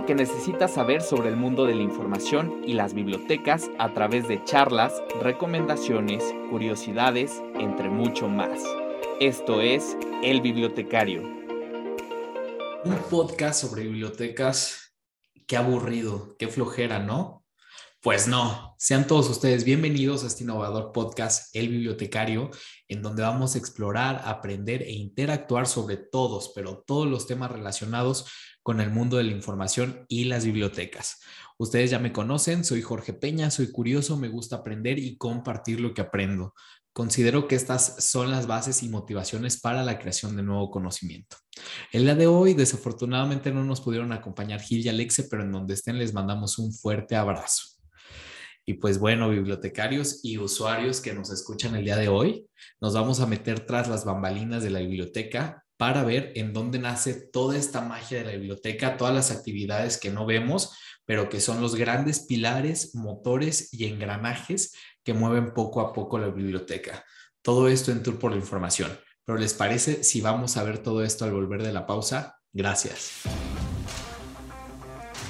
Lo que necesitas saber sobre el mundo de la información y las bibliotecas a través de charlas, recomendaciones, curiosidades, entre mucho más. Esto es El Bibliotecario. Un podcast sobre bibliotecas. Qué aburrido, qué flojera, ¿no? Pues no, sean todos ustedes bienvenidos a este innovador podcast, El Bibliotecario, en donde vamos a explorar, aprender e interactuar sobre todos, pero todos los temas relacionados con el mundo de la información y las bibliotecas. Ustedes ya me conocen, soy Jorge Peña, soy curioso, me gusta aprender y compartir lo que aprendo. Considero que estas son las bases y motivaciones para la creación de nuevo conocimiento. El día de hoy, desafortunadamente, no nos pudieron acompañar Gil y Alexe, pero en donde estén les mandamos un fuerte abrazo. Y pues bueno, bibliotecarios y usuarios que nos escuchan el día de hoy, nos vamos a meter tras las bambalinas de la biblioteca para ver en dónde nace toda esta magia de la biblioteca, todas las actividades que no vemos, pero que son los grandes pilares, motores y engranajes que mueven poco a poco la biblioteca. Todo esto en Tour por la Información. Pero ¿les parece si vamos a ver todo esto al volver de la pausa? Gracias.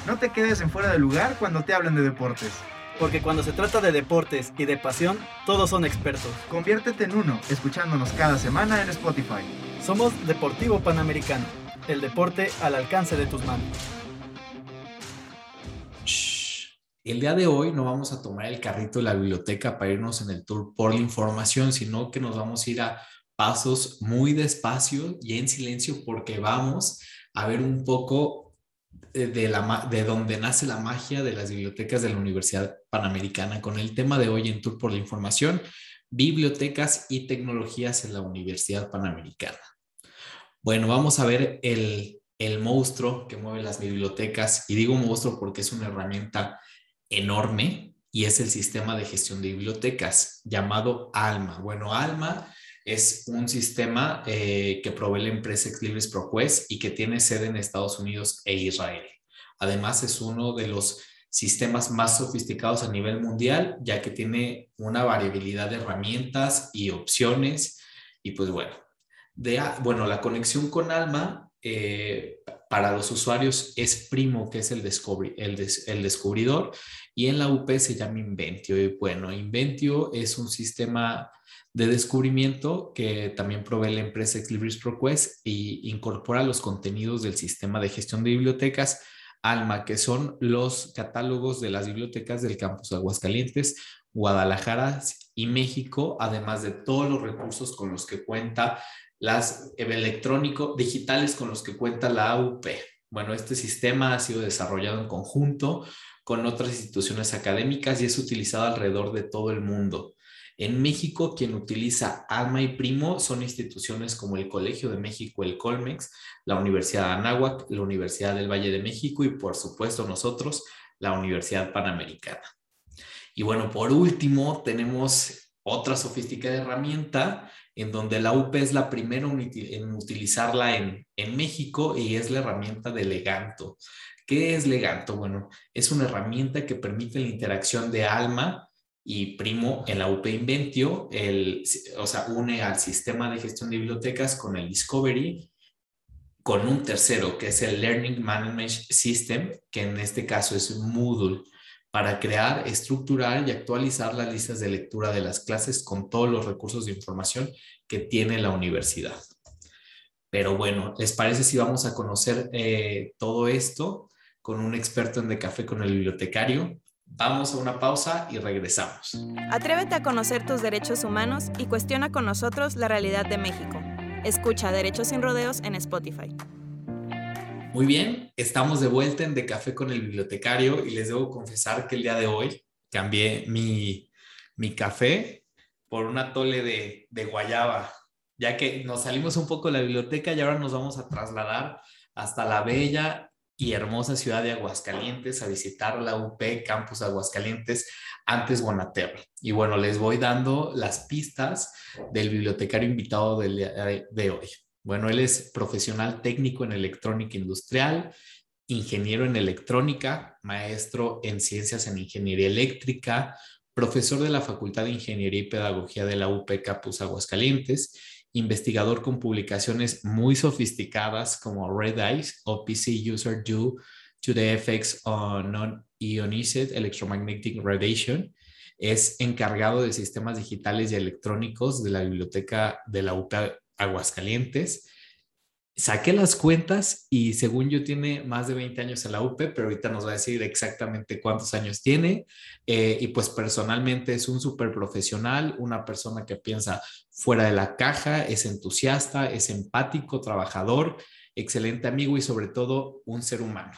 No te quedes en fuera de lugar cuando te hablan de deportes. Porque cuando se trata de deportes y de pasión, todos son expertos. Conviértete en uno, escuchándonos cada semana en Spotify. Somos Deportivo Panamericano, el deporte al alcance de tus manos. El día de hoy no vamos a tomar el carrito de la biblioteca para irnos en el tour por la información, sino que nos vamos a ir a pasos muy despacio y en silencio porque vamos a ver un poco de, la, de donde nace la magia de las bibliotecas de la Universidad Panamericana con el tema de hoy en Tour por la Información, bibliotecas y tecnologías en la Universidad Panamericana. Bueno, vamos a ver el, el monstruo que mueve las bibliotecas y digo monstruo porque es una herramienta enorme y es el sistema de gestión de bibliotecas llamado ALMA. Bueno, ALMA es un sistema eh, que provee la empresa Exlibris ProQuest y que tiene sede en Estados Unidos e Israel. Además, es uno de los sistemas más sofisticados a nivel mundial, ya que tiene una variabilidad de herramientas y opciones. Y pues bueno, de, bueno la conexión con Alma eh, para los usuarios es Primo, que es el, el, descubridor, y en la UP se llama Inventio. Y bueno, Inventio es un sistema de descubrimiento que también provee la empresa Exlibris ProQuest y incorpora los contenidos del sistema de gestión de bibliotecas ALMA, que son los catálogos de las bibliotecas del campus de Aguascalientes, Guadalajara y México, además de todos los recursos con los que cuenta las electrónicos digitales con los que cuenta la AUP. Bueno, este sistema ha sido desarrollado en conjunto con otras instituciones académicas y es utilizado alrededor de todo el mundo. En México, quien utiliza Alma y Primo son instituciones como el Colegio de México, el Colmex, la Universidad de Anáhuac, la Universidad del Valle de México y, por supuesto, nosotros, la Universidad Panamericana. Y bueno, por último, tenemos otra sofisticada herramienta en donde la UP es la primera en utilizarla en, en México y es la herramienta de Leganto. ¿Qué es Leganto? Bueno, es una herramienta que permite la interacción de Alma y Primo en la UP Inventio, el, o sea, une al sistema de gestión de bibliotecas con el Discovery, con un tercero, que es el Learning Management System, que en este caso es Moodle, para crear, estructurar y actualizar las listas de lectura de las clases con todos los recursos de información que tiene la universidad. Pero bueno, ¿les parece si vamos a conocer eh, todo esto con un experto en De Café con el bibliotecario? Vamos a una pausa y regresamos. Atrévete a conocer tus derechos humanos y cuestiona con nosotros la realidad de México. Escucha Derechos sin Rodeos en Spotify. Muy bien, estamos de vuelta en De Café con el Bibliotecario y les debo confesar que el día de hoy cambié mi, mi café por una tole de, de guayaba, ya que nos salimos un poco de la biblioteca y ahora nos vamos a trasladar hasta la bella y hermosa ciudad de Aguascalientes a visitar la UP Campus Aguascalientes antes Bonaterra. Y bueno, les voy dando las pistas del bibliotecario invitado de hoy. Bueno, él es profesional técnico en electrónica industrial, ingeniero en electrónica, maestro en ciencias en ingeniería eléctrica, profesor de la Facultad de Ingeniería y Pedagogía de la UP Campus Aguascalientes, investigador con publicaciones muy sofisticadas como Red Eyes o PC User Due to the Effects on Non-Ionized Electromagnetic Radiation. Es encargado de sistemas digitales y electrónicos de la biblioteca de la UP Aguascalientes saqué las cuentas y según yo tiene más de 20 años en la UP, pero ahorita nos va a decir exactamente cuántos años tiene. Eh, y pues personalmente es un súper profesional, una persona que piensa fuera de la caja, es entusiasta, es empático, trabajador, excelente amigo y sobre todo un ser humano.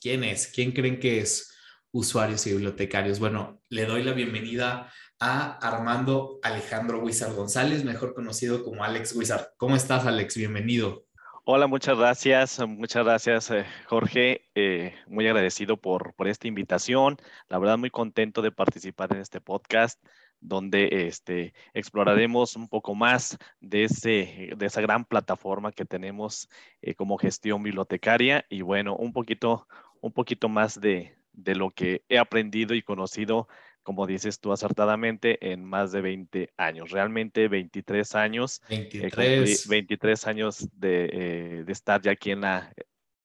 ¿Quién es? ¿Quién creen que es? Usuarios y bibliotecarios. Bueno, le doy la bienvenida a Armando Alejandro Wizard González, mejor conocido como Alex Wizard. ¿Cómo estás, Alex? Bienvenido. Hola, muchas gracias, muchas gracias eh, Jorge, eh, muy agradecido por, por esta invitación, la verdad muy contento de participar en este podcast donde este, exploraremos un poco más de, ese, de esa gran plataforma que tenemos eh, como gestión bibliotecaria y bueno, un poquito, un poquito más de, de lo que he aprendido y conocido como dices tú acertadamente, en más de 20 años. Realmente 23 años. 23. 23 años de, eh, de, estar ya aquí en la,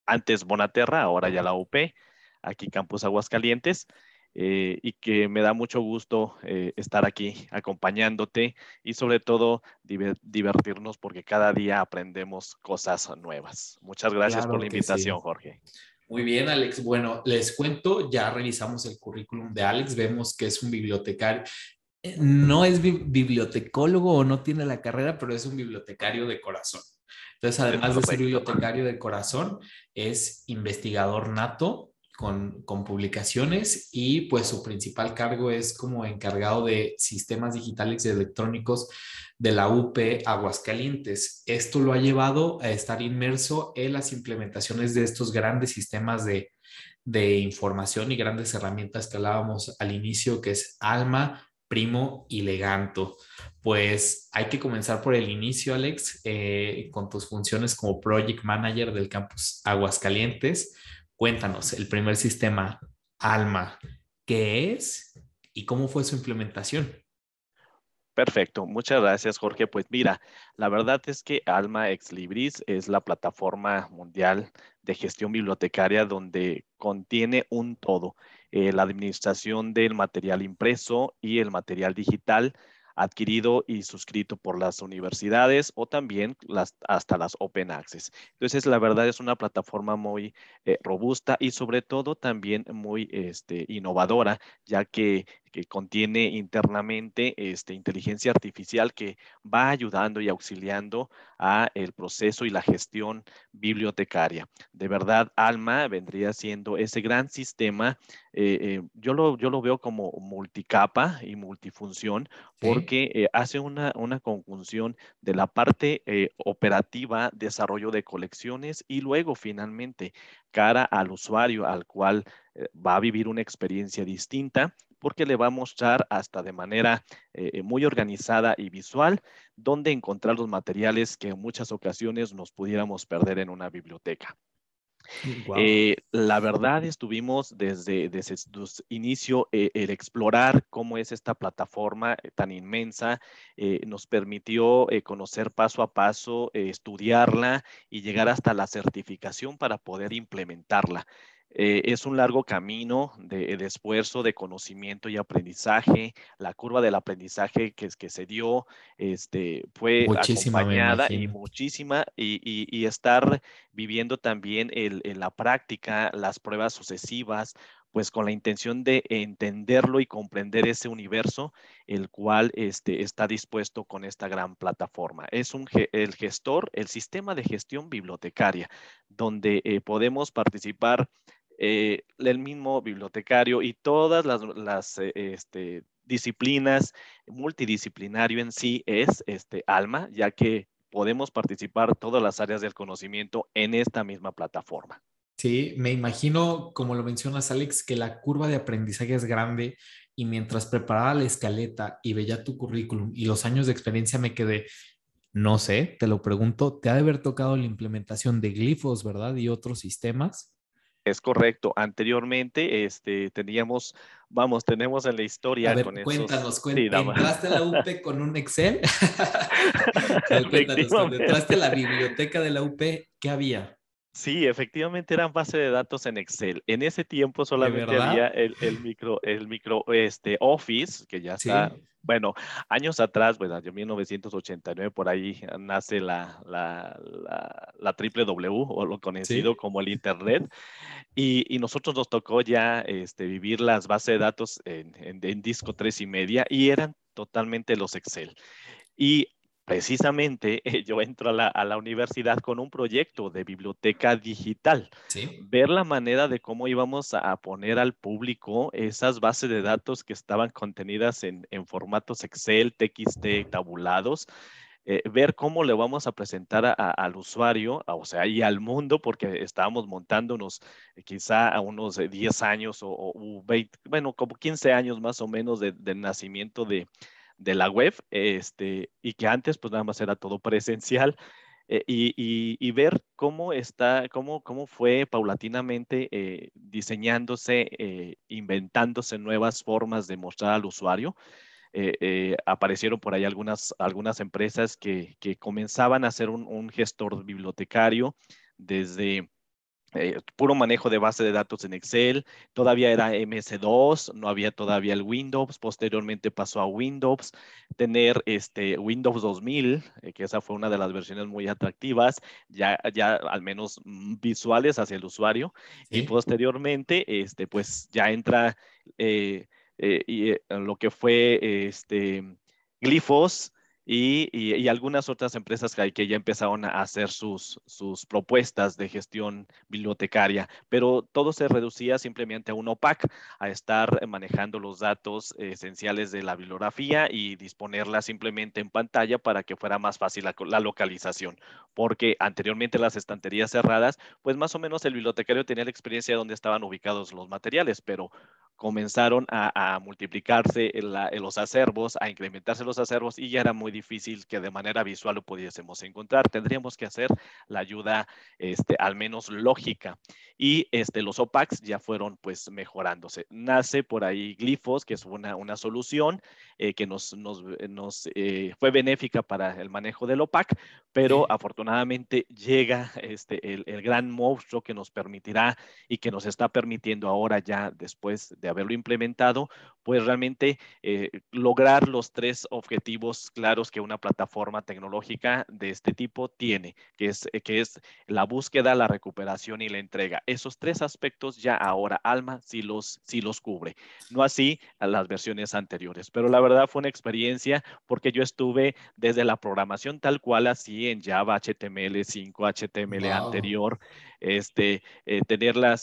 antes Bonaterra, ahora ya la UP, aquí Campus Aguascalientes. Eh, y que me da mucho gusto eh, estar aquí acompañándote y sobre todo divertirnos porque cada día aprendemos cosas nuevas. Muchas gracias por la invitación, Jorge. Muy bien, Alex. Bueno, les cuento, ya revisamos el currículum de Alex, vemos que es un bibliotecario, eh, no es bibliotecólogo o no tiene la carrera, pero es un bibliotecario de corazón. Entonces, además de ser bibliotecario de corazón, es investigador nato, con, publicaciones y pues su principal cargo es como encargado de sistemas digitales y electrónicos de la UP Aguascalientes. Esto lo ha llevado a estar inmerso en las implementaciones de estos grandes sistemas de, información y grandes herramientas que hablábamos al inicio, que es Alma, Primo y Leganto. Pues hay que comenzar por el inicio, Alex, eh, con tus funciones como Project Manager del campus Aguascalientes. Cuéntanos, el primer sistema, Alma, ¿qué es y cómo fue su implementación? Perfecto, muchas gracias Jorge. Pues mira, la verdad es que Alma Ex Libris es la plataforma mundial de gestión bibliotecaria donde contiene un todo, eh, la administración del material impreso y el material digital adquirido y suscrito por las universidades o también las, hasta las Open Access. Entonces, la verdad es una plataforma muy eh, robusta y sobre todo también muy este, innovadora, ya que que contiene internamente este, inteligencia artificial que va ayudando y auxiliando a el proceso y la gestión bibliotecaria. De verdad, Alma vendría siendo ese gran sistema. Eh, eh, yo, lo, yo lo veo como multicapa y multifunción porque eh, hace una, una conjunción de la parte operativa, desarrollo de colecciones y luego finalmente cara al usuario al cual va a vivir una experiencia distinta porque le va a mostrar hasta de manera eh, muy organizada y visual dónde encontrar los materiales que en muchas ocasiones nos pudiéramos perder en una biblioteca. Eh, la verdad estuvimos desde, desde su inicio eh, el explorar cómo es esta plataforma tan inmensa, nos permitió conocer paso a paso, estudiarla y llegar hasta la certificación para poder implementarla. Eh, es un largo camino de, esfuerzo, de conocimiento y aprendizaje. La curva del aprendizaje que, que se dio este, fue acompañada y muchísima, y, estar viviendo también en la práctica las pruebas sucesivas, pues con la intención de entenderlo y comprender ese universo, el cual este, está dispuesto con esta gran plataforma. Es un, el gestor, el sistema de gestión bibliotecaria, donde eh, podemos participar eh, el mismo bibliotecario y todas las, eh, este, disciplinas, multidisciplinario en sí es este Alma, ya que podemos participar todas las áreas del conocimiento en esta misma plataforma. Sí, me imagino, como lo mencionas, Alex, que la curva de aprendizaje es grande y mientras preparaba la escaleta y veía tu currículum y los años de experiencia me quedé, no sé, te lo pregunto, te ha de haber tocado la implementación de glifos, ¿verdad? Y otros sistemas. Es correcto. Anteriormente, este, teníamos, vamos, tenemos en la historia a ver, con cuéntanos, cuéntanos. ¿Entraste a la UP con un Excel? cuéntanos, cuando entraste a la biblioteca de la UP, ¿qué había? Sí, efectivamente eran base de datos en Excel. En ese tiempo solamente había el, el, micro, el micro este, Office, que ya está, sí. Bueno, años atrás, bueno, en 1989 por ahí nace la, la, la, la triple W o lo conocido sí. como el Internet. Y, y, nosotros nos tocó ya este, vivir las bases de datos en, en, en disco 3 y media y eran totalmente los Excel. Y precisamente eh, yo entro a la, a la, universidad con un proyecto de biblioteca digital. ¿Sí? Ver la manera de cómo íbamos a poner al público esas bases de datos que estaban contenidas en, en formatos Excel, TXT, tabulados. Eh, ver cómo le vamos a presentar a, a, al usuario, a, o sea, y al mundo, porque estábamos montando unos, eh, quizá a unos 10 años o, o 20, bueno, como 15 años más o menos de, de nacimiento de, de la web, este, y que antes pues nada más era todo presencial, eh, y, y, ver cómo está, cómo, cómo fue paulatinamente eh, diseñándose, eh, inventándose nuevas formas de mostrar al usuario. Aparecieron por ahí algunas, algunas empresas que, que comenzaban a hacer un gestor bibliotecario desde eh, puro manejo de base de datos en Excel, todavía era MS2, no había todavía el Windows, posteriormente pasó a Windows, tener este Windows 2000, eh, que esa fue una de las versiones muy atractivas, ya, ya al menos mm, visuales hacia el usuario, ¿Sí? y posteriormente, este, pues ya entra eh, y, lo que fue este, glifos, y, algunas otras empresas que, ya empezaron a hacer sus, propuestas de gestión bibliotecaria, pero todo se reducía simplemente a un OPAC, a estar manejando los datos esenciales de la bibliografía y disponerla simplemente en pantalla para que fuera más fácil la, la localización, porque anteriormente las estanterías cerradas, pues más o menos el bibliotecario tenía la experiencia de dónde estaban ubicados los materiales, pero comenzaron a, a multiplicarse en la, en los acervos, a incrementarse los acervos y ya era muy difícil que de manera visual lo pudiésemos encontrar. Tendríamos que hacer la ayuda, este, al menos lógica. Y este, los OPACs ya fueron pues mejorándose. Nace por ahí Glifos, que es una, una solución eh, que nos, nos, nos eh, fue benéfica para el manejo del OPAC, pero afortunadamente llega este, el, el gran monstruo que nos permitirá y que nos está permitiendo ahora ya después de haberlo implementado, pues realmente eh, lograr los tres objetivos claros que una plataforma tecnológica de este tipo tiene, que es, que es la búsqueda, la recuperación y la entrega. Esos tres aspectos ya ahora Alma sí los, sí los cubre, no así a las versiones anteriores, pero la verdad fue una experiencia porque yo estuve desde la programación tal cual así en Java, HTML5, HTML wow. anterior, este, eh, tener la,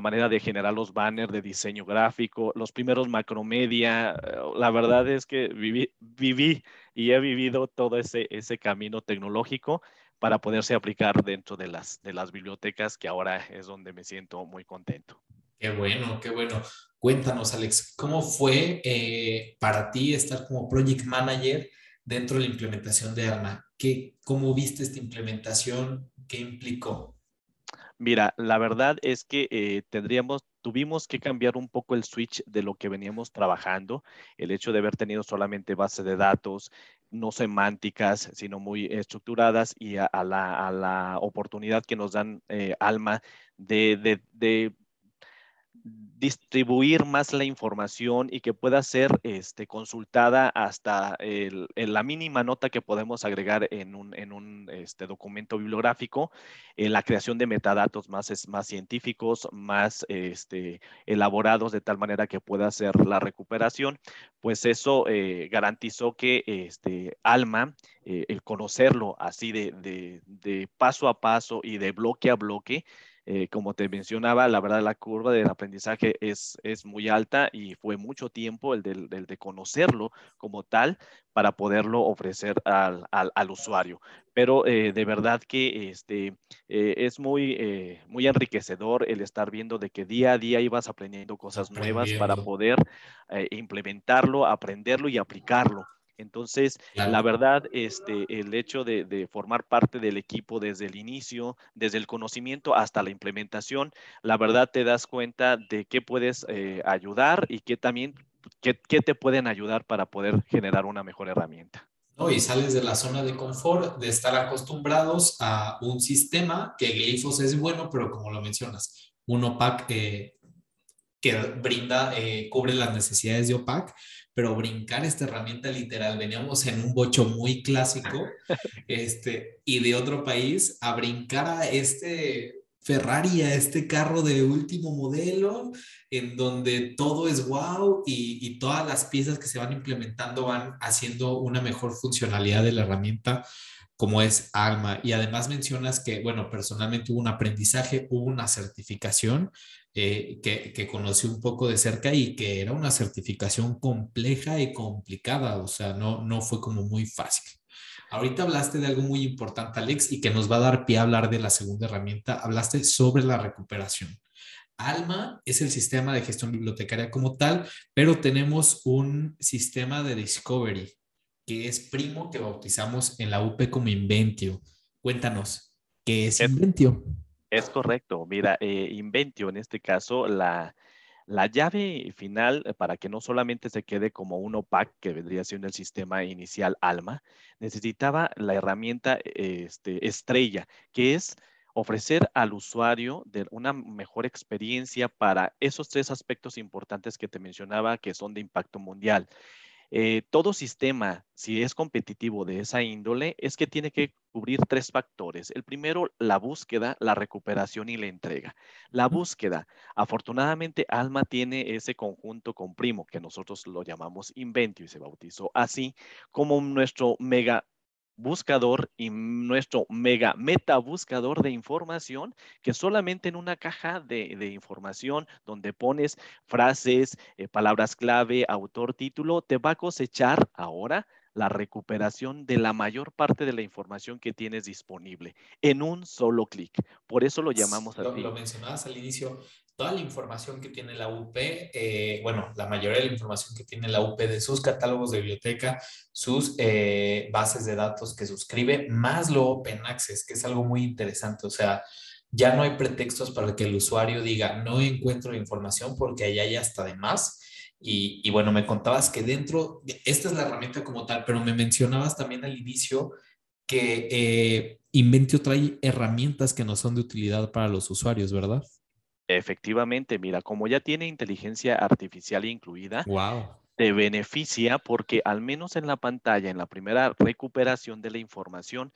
manera de generar los banners de diseño gráfico, los primeros macromedia. Eh, la verdad es que viví, y he vivido todo ese, camino tecnológico para poderse aplicar dentro de las, bibliotecas, que ahora es donde me siento muy contento. Qué bueno, qué bueno. Cuéntanos, Alex, ¿cómo fue eh, para ti estar como project manager dentro de la implementación de ARMA? ¿Qué, ¿Cómo viste esta implementación? ¿Qué implicó? Mira, la verdad es que eh, tendríamos, tuvimos que cambiar un poco el switch de lo que veníamos trabajando, el hecho de haber tenido solamente base de datos, no semánticas, sino muy estructuradas y a, la, a la, oportunidad que nos dan eh, Alma de, de distribuir más la información y que pueda ser este, consultada hasta el, el, la mínima nota que podemos agregar en un, en un este, documento bibliográfico, en la creación de metadatos más, más científicos, más este, elaborados de tal manera que pueda ser la recuperación, pues eso eh, garantizó que este, Alma, eh, el conocerlo así de, de paso a paso y de bloque a bloque, eh, como te mencionaba, la verdad la curva del aprendizaje es, es muy alta y fue mucho tiempo el de, conocerlo como tal para poderlo ofrecer al, al, usuario. Pero eh, de verdad que este, eh, es muy, muy enriquecedor el estar viendo de que día a día ibas aprendiendo cosas nuevas para poder implementarlo, aprenderlo y aplicarlo. Entonces, la verdad, este, el hecho de, formar parte del equipo desde el inicio, desde el conocimiento hasta la implementación, la verdad te das cuenta de qué puedes eh, ayudar y qué también, qué, te pueden ayudar para poder generar una mejor herramienta. No, y sales de la zona de confort, de estar acostumbrados a un sistema que Glyphos es bueno, pero como lo mencionas, un OPAC eh, que brinda, eh, cubre las necesidades de OPAC, pero brincar esta herramienta literal, veníamos en un bocho muy clásico, este, y de otro país, a brincar a este Ferrari, a este carro de último modelo, en donde todo es wow y, y todas las piezas que se van implementando van haciendo una mejor funcionalidad de la herramienta como es Alma. Y además mencionas que, bueno, personalmente hubo un aprendizaje, hubo una certificación eh, que, que, conocí un poco de cerca y que era una certificación compleja y complicada, o sea, no, no fue como muy fácil. Ahorita hablaste de algo muy importante, Alex, y que nos va a dar pie a hablar de la segunda herramienta. Hablaste sobre la recuperación. Alma es el sistema de gestión bibliotecaria como tal, pero tenemos un sistema de discovery que es primo que bautizamos en la UP como Inventio. Cuéntanos, ¿qué es Inventio? Es correcto. Mira, eh, Inventio en este caso, la, la llave final eh, para que no solamente se quede como un OPAC, que vendría siendo el sistema inicial ALMA, necesitaba la herramienta este, estrella, que es ofrecer al usuario de una mejor experiencia para esos tres aspectos importantes que te mencionaba que son de impacto mundial. Eh, todo sistema, si es competitivo de esa índole, es que tiene que cubrir tres factores. El primero, la búsqueda, la recuperación y la entrega. La búsqueda, afortunadamente, Alma tiene ese conjunto con Primo, que nosotros lo llamamos Inventio y se bautizó así, como nuestro mega buscador y nuestro mega meta buscador de información que solamente en una caja de, información donde pones frases, eh, palabras clave, autor, título, te va a cosechar ahora la recuperación de la mayor parte de la información que tienes disponible en un solo clic. Por eso lo llamamos así. Lo, mencionabas al inicio, toda la información que tiene la UP, eh, bueno, la mayoría de la información que tiene la UP de sus catálogos de biblioteca, sus eh, bases de datos que suscribe, más lo Open Access, que es algo muy interesante. O sea, ya no hay pretextos para que el usuario diga, no encuentro información porque allá hay hasta de más y, bueno, me contabas que dentro, esta es la herramienta como tal, pero me mencionabas también al inicio que eh, Inventio trae herramientas que no son de utilidad para los usuarios, ¿verdad? Efectivamente, mira, como ya tiene inteligencia artificial incluida, te beneficia porque al menos en la pantalla, en la primera recuperación de la información,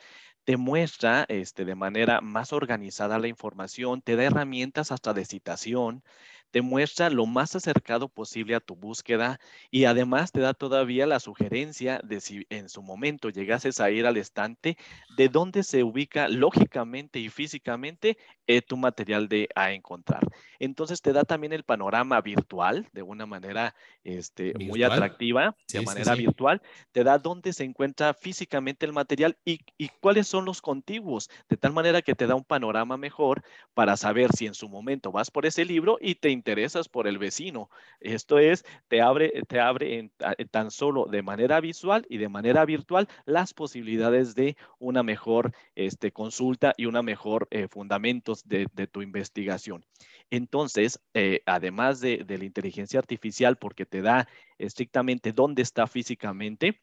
te muestra este, de manera más organizada la información, te da herramientas hasta de citación, te muestra lo más acercado posible a tu búsqueda y además te da todavía la sugerencia de si en su momento llegases a ir al estante, de dónde se ubica lógicamente y físicamente eh, tu material de a encontrar. Entonces te da también el panorama virtual de una manera este, muy atractiva, de manera virtual, te da dónde se encuentra físicamente el material y, y cuáles son los contiguos, de tal manera que te da un panorama mejor para saber si en su momento vas por ese libro y te interesas por el vecino. Esto es, te abre, te abre tan solo de manera visual y de manera virtual las posibilidades de una mejor este, consulta y una mejor eh, fundamentos de, tu investigación. Entonces, eh, además de, de la inteligencia artificial, porque te da estrictamente dónde está físicamente,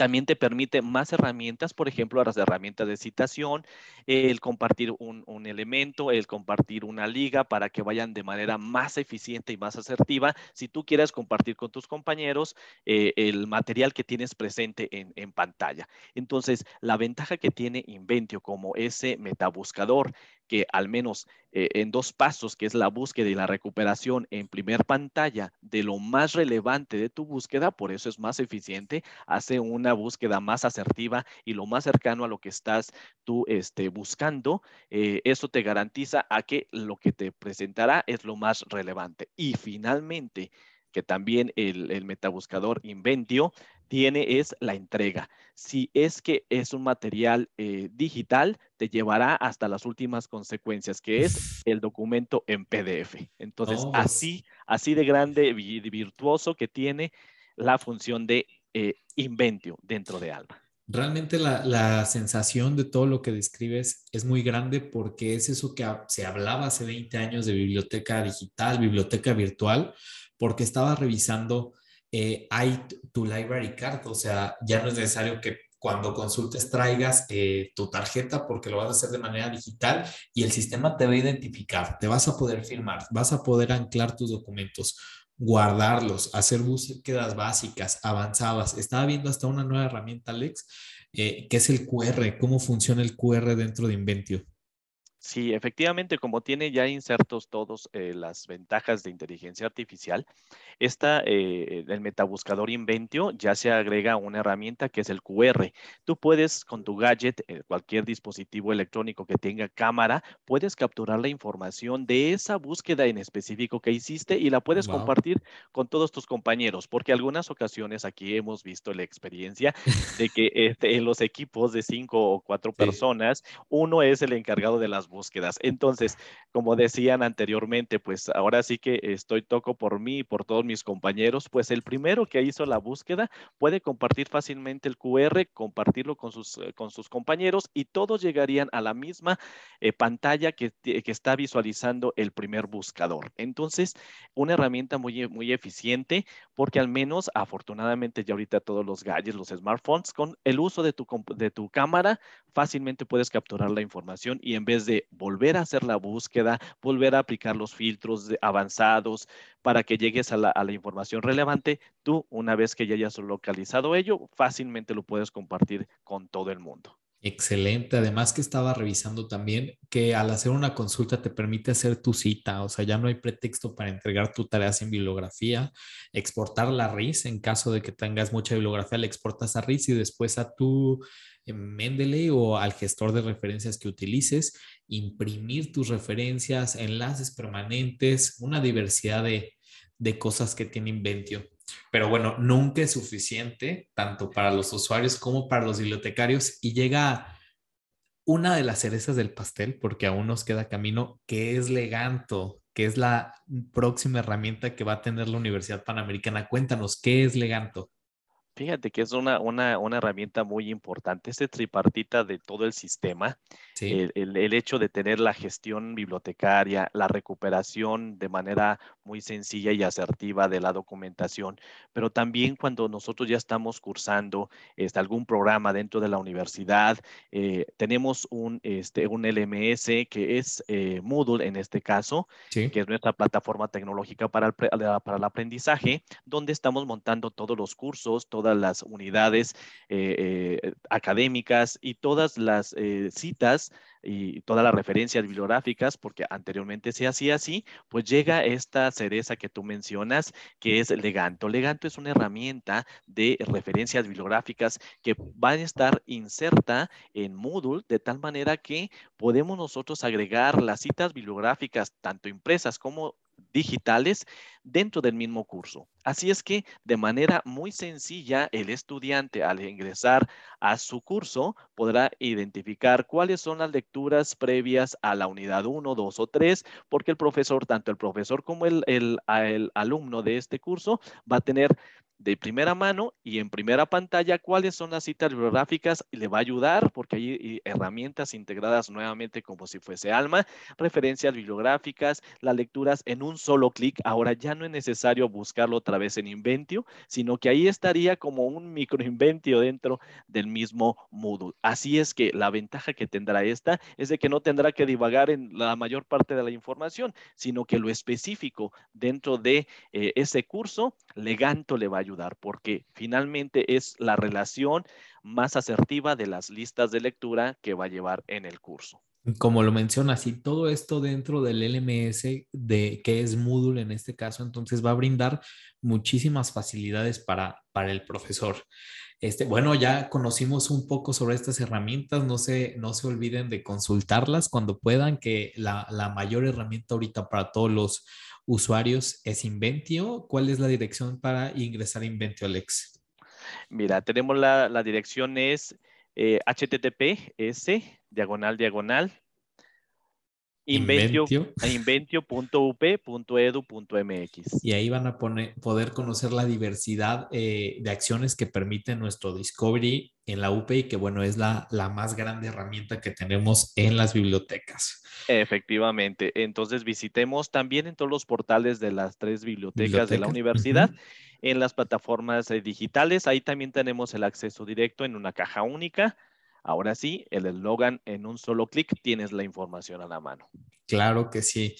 también te permite más herramientas, por ejemplo, las herramientas de citación, el compartir un, elemento, el compartir una liga para que vayan de manera más eficiente y más asertiva. Si tú quieres compartir con tus compañeros eh, el material que tienes presente en, en, pantalla. Entonces, la ventaja que tiene Inventio como ese metabuscador que al menos eh, en dos pasos, que es la búsqueda y la recuperación en primer pantalla de lo más relevante de tu búsqueda, por eso es más eficiente, hace una búsqueda más asertiva y lo más cercano a lo que estás tú este, buscando, eh, eso te garantiza a que lo que te presentará es lo más relevante. Y finalmente, que también el, metabuscador Inventio tiene es la entrega. Si es que es un material eh, digital, te llevará hasta las últimas consecuencias, que es el documento en PDF. Entonces, pues así, así de grande y virtuoso que tiene la función de eh, Inventio dentro de Alma. Realmente la, la sensación de todo lo que describes es muy grande porque es eso que se hablaba hace 20 años de biblioteca digital, biblioteca virtual, porque estaba revisando, eh, hay tu library card, o sea, ya no es necesario que cuando consultes traigas eh, tu tarjeta porque lo vas a hacer de manera digital y el sistema te va a identificar, te vas a poder firmar, vas a poder anclar tus documentos guardarlos, hacer búsquedas básicas, avanzadas. Estaba viendo hasta una nueva herramienta, Alex, eh, que es el QR, cómo funciona el QR dentro de Inventio. Sí, efectivamente, como tiene ya insertos todos eh, las ventajas de inteligencia artificial, esta, eh, el metabuscador Inventio ya se agrega una herramienta que es el QR. Tú puedes con tu gadget, eh, cualquier dispositivo electrónico que tenga cámara, puedes capturar la información de esa búsqueda en específico que hiciste y la puedes Wow. compartir con todos tus compañeros, porque algunas ocasiones aquí hemos visto la experiencia de que este, en los equipos de cinco o cuatro Sí. personas, uno es el encargado de las búsquedas. Entonces, como decían anteriormente, pues ahora sí que estoy toco por mí y por todos mis compañeros, pues el primero que hizo la búsqueda puede compartir fácilmente el QR, compartirlo con sus, eh, con sus compañeros y todos llegarían a la misma eh, pantalla que, que está visualizando el primer buscador. Entonces, una herramienta muy, muy eficiente porque al menos afortunadamente ya ahorita todos los gadgets, los smartphones, con el uso de tu, de tu cámara, fácilmente puedes capturar la información y en vez de volver a hacer la búsqueda, volver a aplicar los filtros avanzados para que llegues a la, a la información relevante, tú una vez que ya hayas localizado ello, fácilmente lo puedes compartir con todo el mundo. Excelente. Además que estaba revisando también que al hacer una consulta te permite hacer tu cita, o sea, ya no hay pretexto para entregar tu tarea sin bibliografía, exportar la RIS en caso de que tengas mucha bibliografía, le exportas a RIS y después a tu eh, Mendeley o al gestor de referencias que utilices, imprimir tus referencias, enlaces permanentes, una diversidad de, de cosas que tiene Inventio. Pero bueno, nunca es suficiente, tanto para los usuarios como para los bibliotecarios, y llega una de las cerezas del pastel, porque aún nos queda camino, que es Leganto, que es la próxima herramienta que va a tener la Universidad Panamericana. Cuéntanos, ¿qué es Leganto? Fíjate que es una, una, una herramienta muy importante, este tripartita de todo el sistema, Sí, el, el- el hecho de tener la gestión bibliotecaria, la recuperación de manera muy sencilla y asertiva de la documentación, pero también cuando nosotros ya estamos cursando este, algún programa dentro de la universidad, eh, tenemos un, este, un LMS que es eh, Moodle en este caso, sí. que es nuestra plataforma tecnológica para el, para el aprendizaje, donde estamos montando todos los cursos, todas las unidades eh, eh, académicas y todas las eh, citas y todas las referencias bibliográficas, porque anteriormente se hacía así, pues llega esta cereza que tú mencionas, que es Leganto. Leganto es una herramienta de referencias bibliográficas que va a estar inserta en Moodle de tal manera que podemos nosotros agregar las citas bibliográficas, tanto impresas como digitales, dentro del mismo curso. Así es que de manera muy sencilla, el estudiante al ingresar a su curso podrá identificar cuáles son las lecturas previas a la unidad 1, 2 o 3, porque el profesor, tanto el profesor como el, el, el alumno de este curso, va a tener de primera mano y en primera pantalla cuáles son las citas bibliográficas y le va a ayudar porque hay herramientas integradas nuevamente como si fuese Alma, referencias bibliográficas, las lecturas en un solo clic. Ahora ya no es necesario buscarlo otra vez en Inventio, sino que ahí estaría como un microinventio dentro del mismo Moodle. Así es que la ventaja que tendrá esta es de que no tendrá que divagar en la mayor parte de la información, sino que lo específico dentro de eh, ese curso, Leganto le va a ayudar porque finalmente es la relación más asertiva de las listas de lectura que va a llevar en el curso. Como lo mencionas, y todo esto dentro del LMS, de, que es Moodle en este caso, entonces va a brindar muchísimas facilidades para, para el profesor. Este, bueno, ya conocimos un poco sobre estas herramientas, no se, no se olviden de consultarlas cuando puedan, que la, la mayor herramienta ahorita para todos los usuarios es Inventio. ¿Cuál es la dirección para ingresar a Inventio, Alex? Mira, tenemos la, la dirección es eh, https diagonal diagonal inventio.up.edu.mx. Y ahí van a poner, poder conocer la diversidad eh, de acciones que permite nuestro Discovery en la UP y que bueno, es la, la más grande herramienta que tenemos en las bibliotecas. Efectivamente. Entonces visitemos también en todos los portales de las tres bibliotecas de la universidad. En las plataformas eh, digitales, ahí también tenemos el acceso directo en una caja única Ahora sí, el eslogan en un solo clic tienes la información a la mano. Claro que sí.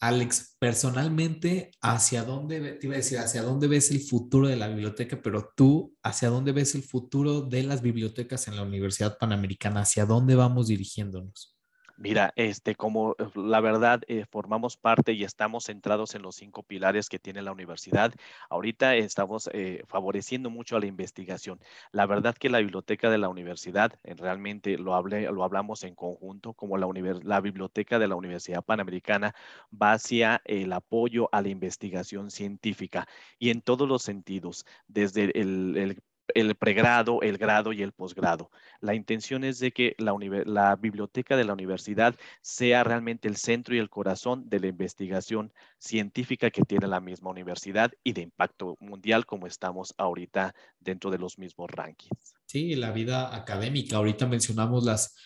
Alex, personalmente, ¿hacia dónde, te iba a decir, hacia dónde ves el futuro de la biblioteca, pero tú, ¿hacia dónde ves el futuro de las bibliotecas en la Universidad Panamericana? ¿Hacia dónde vamos dirigiéndonos? Mira, este, como eh, la verdad eh, formamos parte y estamos centrados en los cinco pilares que tiene la universidad, ahorita estamos eh, favoreciendo mucho a la investigación. La verdad que la biblioteca de la universidad, realmente lo, hablé, lo hablamos en conjunto, como la, la biblioteca de la Universidad Panamericana va hacia el apoyo a la investigación científica y en todos los sentidos, desde el el pregrado, el grado y el posgrado. La intención es de que la, biblioteca de la universidad sea realmente el centro y el corazón de la investigación científica que tiene la misma universidad y de impacto mundial como estamos ahorita dentro de los mismos rankings. Sí, la vida académica. Ahorita mencionamos las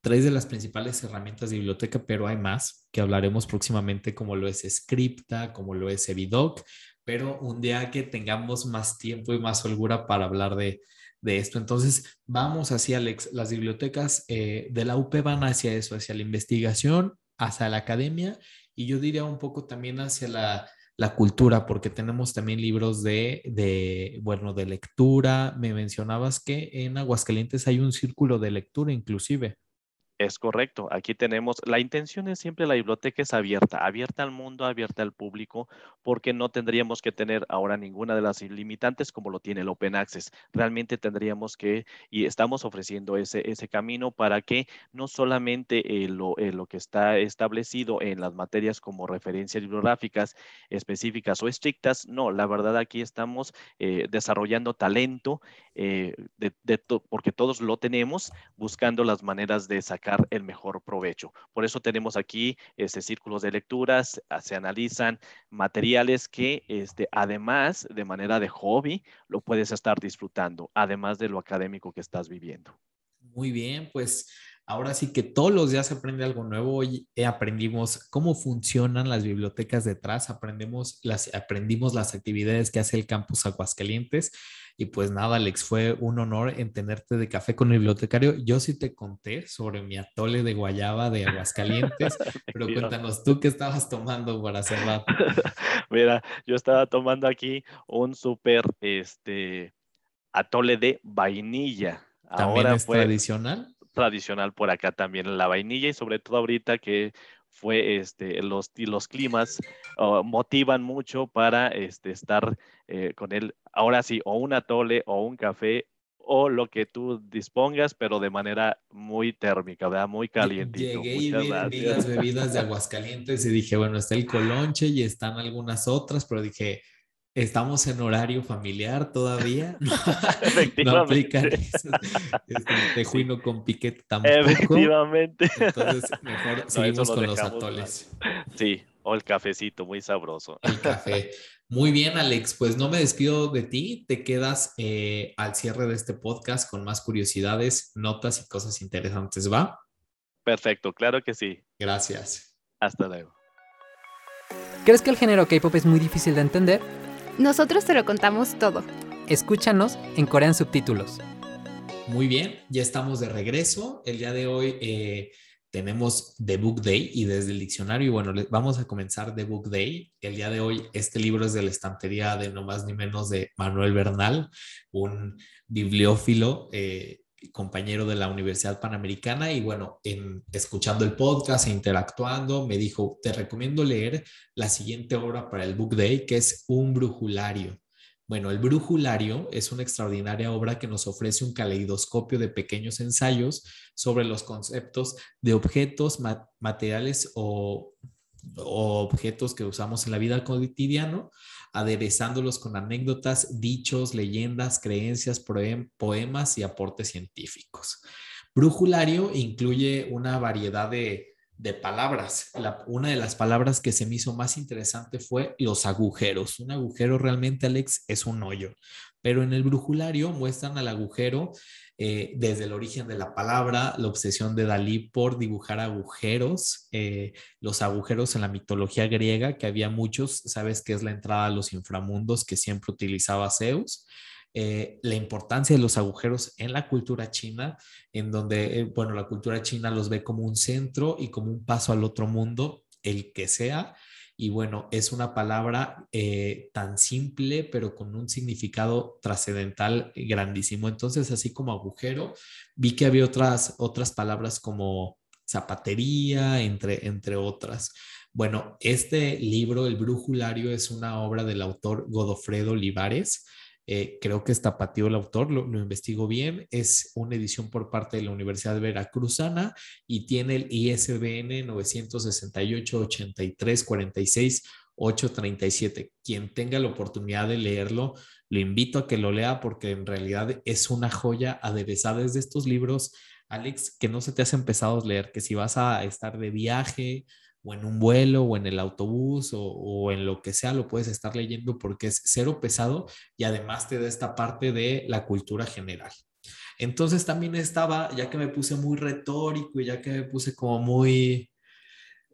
tres de las principales herramientas de biblioteca, pero hay más que hablaremos próximamente como lo es Scripta, como lo es Evidoc, pero un día que tengamos más tiempo y más holgura para hablar de, esto. Entonces, vamos hacia Alex. Las bibliotecas eh, de la UP van hacia eso, hacia la investigación, hacia la academia y yo diría un poco también hacia la, cultura, porque tenemos también libros de, de, bueno, de lectura. Me mencionabas que en Aguascalientes hay un círculo de lectura inclusive. Es correcto. Aquí tenemos, la intención es siempre la biblioteca es abierta, abierta al mundo, abierta al público, porque no tendríamos que tener ahora ninguna de las limitantes como lo tiene el Open Access. Realmente tendríamos que, y estamos ofreciendo ese, ese camino para que no solamente eh, lo, eh, lo, que está establecido en las materias como referencias bibliográficas específicas o estrictas, no, la verdad aquí estamos eh, desarrollando talento, de, porque todos lo tenemos, buscando las maneras de sacar el mejor provecho. Por eso tenemos aquí este, círculos de lecturas, ah, se analizan materiales que este, además de manera de hobby lo puedes estar disfrutando, además de lo académico que estás viviendo. Muy bien, pues ahora sí que todos los días se aprende algo nuevo. Hoy aprendimos cómo funcionan las bibliotecas detrás, aprendemos las, aprendimos las actividades que hace el campus Aguascalientes. Y pues nada, Alex, fue un honor en tenerte de café con el bibliotecario. Yo sí te conté sobre mi atole de guayaba de Aguascalientes, pero cuéntanos tú qué estabas tomando para cerrar. Mira, yo estaba tomando aquí un súper este, atole de vainilla. ¿También es tradicional? Tradicional por acá también la vainilla y sobre todo ahorita que fue este, los, los climas oh, motivan mucho para este, estar eh, con él. Ahora sí, o un atole o un café o lo que tú dispongas, pero de manera muy térmica, ¿verdad? Muy caliente. Llegué y vi, las bebidas de Aguascalientes y dije, bueno, está el colonche y están algunas otras, pero dije, Estamos en horario familiar todavía. no aplican eso. Este, tejuino con piquete tampoco. Efectivamente. Entonces, mejor seguimos con los atoles. Sí, o el cafecito, muy sabroso. El café. Muy bien, Alex. Pues no me despido de ti. Te quedas eh, al cierre de este podcast con más curiosidades, notas y cosas interesantes, ¿va? Perfecto, claro que sí. Gracias. Hasta luego. ¿Crees que el género K-pop es muy difícil de entender? Nosotros te lo contamos todo. Escúchanos en Corean Subtítulos. Muy bien, ya estamos de regreso. El día de hoy eh, tenemos The Book Day y desde el diccionario, bueno, vamos a comenzar The Book Day. El día de hoy este libro es de la estantería de no más ni menos de Manuel Bernal, un bibliófilo. Eh, compañero de la Universidad Panamericana y bueno, en, escuchando el podcast e interactuando, me dijo, te recomiendo leer la siguiente obra para el Book Day, que es Un Brujulario. Bueno, el Brujulario es una extraordinaria obra que nos ofrece un caleidoscopio de pequeños ensayos sobre los conceptos de objetos, materiales o, o, objetos que usamos en la vida cotidiana, aderezándolos con anécdotas, dichos, leyendas, creencias, poemas y aportes científicos. Brujulario incluye una variedad de palabras. una de las palabras que se me hizo más interesante fue los agujeros. Un agujero realmente, Alex, es un hoyo, pero en el brujulario muestran al agujero eh, desde el origen de la palabra, la obsesión de Dalí por dibujar agujeros, eh, los agujeros en la mitología griega, que había muchos, sabes que es la entrada a los inframundos que siempre utilizaba Zeus. Eh, la importancia de los agujeros en la cultura china, en donde, bueno, la cultura china los ve como un centro y como un paso al otro mundo, el que sea. Y bueno, es una palabra eh, tan simple, pero con un significado trascendental grandísimo. Entonces, así como agujero, vi que había otras, otras palabras como zapatería, entre, entre otras. Bueno, este libro, El Brujulario, es una obra del autor Godofredo Olivares eh, creo que es tapatío el autor, lo, investigo bien. Es una edición por parte de la Universidad Veracruzana y tiene el ISBN 968 83 46 837. Quien tenga la oportunidad de leerlo, lo invito a que lo lea porque en realidad es una joya aderezada. Es de estos libros, Alex, que no se te has empezado a leer, que si vas a estar de viaje o en un vuelo o en el autobús o, en lo que sea, lo puedes estar leyendo porque es cero pesado y además te da esta parte de la cultura general. Entonces también estaba, ya que me puse muy retórico y ya que me puse como muy,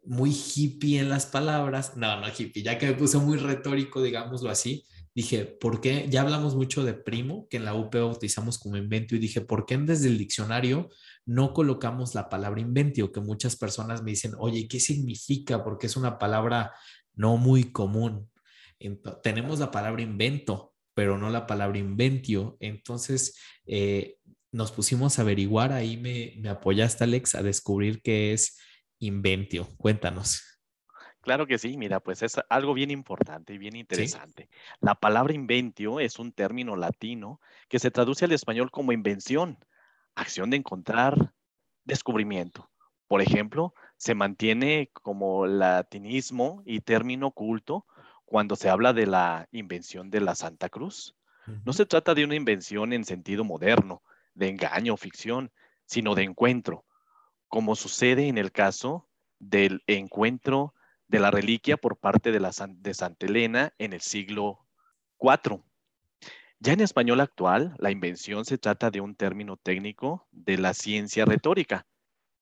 muy hippie en las palabras, no, no hippie, ya que me puse muy retórico, digámoslo así, dije, ¿por qué? Ya hablamos mucho de primo, que en la UP utilizamos como inventio, y dije, ¿por qué desde el diccionario no colocamos la palabra inventio? Que muchas personas me dicen, oye, ¿qué significa? Porque es una palabra no muy común. tenemos la palabra invento, pero no la palabra inventio. Entonces, eh, nos pusimos a averiguar, ahí me, me apoyaste, Alex, a descubrir qué es inventio. Cuéntanos. Claro que sí, mira, pues es algo bien importante y bien interesante. La palabra inventio es un término latino que se traduce al español como invención, acción de encontrar, descubrimiento. Por ejemplo, se mantiene como latinismo y término culto cuando se habla de la invención de la Santa Cruz. No se trata de una invención en sentido moderno, de engaño o ficción, sino de encuentro, como sucede en el caso del encuentro de la reliquia por parte de, la, de Santa Elena en el siglo IV. Ya en español actual, la invención se trata de un término técnico de la ciencia retórica,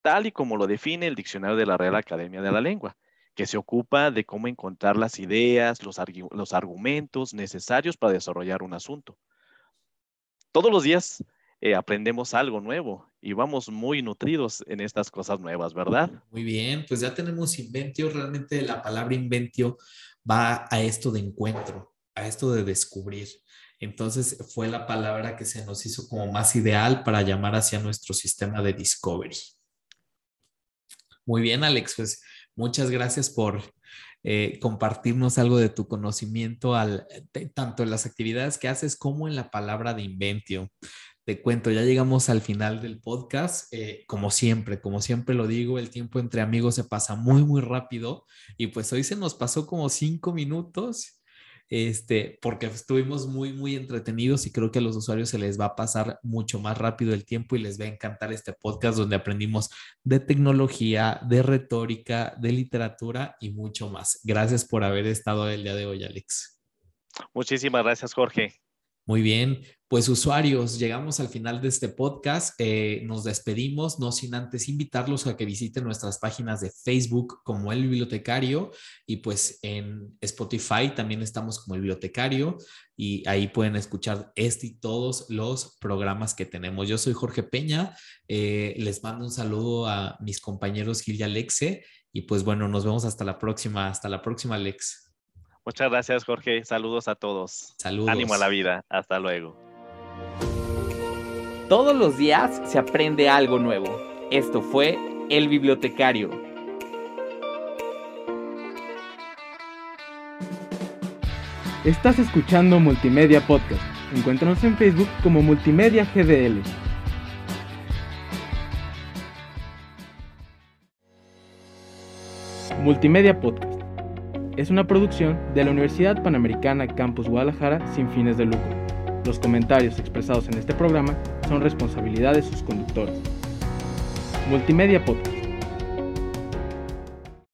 tal y como lo define el diccionario de la Real Academia de la Lengua, que se ocupa de cómo encontrar las ideas, los, argumentos necesarios para desarrollar un asunto. Todos los días eh, aprendemos algo nuevo y vamos muy nutridos en estas cosas nuevas, ¿verdad? Muy bien, pues ya tenemos inventio, realmente la palabra inventio va a esto de encuentro, a esto de descubrir. Entonces fue la palabra que se nos hizo como más ideal para llamar hacia nuestro sistema de discovery. Muy bien, Alex, pues muchas gracias por eh, compartirnos algo de tu conocimiento tanto en las actividades que haces como en la palabra de inventio te cuento, ya llegamos al final del podcast. Eh, como siempre, como siempre lo digo, el tiempo entre amigos se pasa muy, muy rápido. Y pues hoy se nos pasó como cinco minutos, este, porque estuvimos muy, muy entretenidos y creo que a los usuarios se les va a pasar mucho más rápido el tiempo y les va a encantar este podcast donde aprendimos de tecnología, de retórica, de literatura y mucho más. Gracias por haber estado el día de hoy, Alex. Muchísimas gracias, Jorge. Muy bien, pues usuarios, llegamos al final de este podcast. Eh, nos despedimos, no sin antes invitarlos a que visiten nuestras páginas de Facebook como El Bibliotecario y pues en Spotify también estamos como El Bibliotecario y ahí pueden escuchar este y todos los programas que tenemos. Yo soy Jorge Peña, eh, les mando un saludo a mis compañeros Gil y Alexe y pues bueno, nos vemos hasta la próxima. Hasta la próxima, Alex. Muchas gracias, Jorge. Saludos a todos. Saludos. Ánimo a la vida. Hasta luego. Todos los días se aprende algo nuevo. Esto fue El Bibliotecario. Estás escuchando Multimedia Podcast. Encuéntranos en Facebook como Multimedia GDL. Multimedia Podcast. Es una producción de la Universidad Panamericana Campus Guadalajara sin fines de lucro. Los comentarios expresados en este programa son responsabilidad de sus conductores. Multimedia Podcast.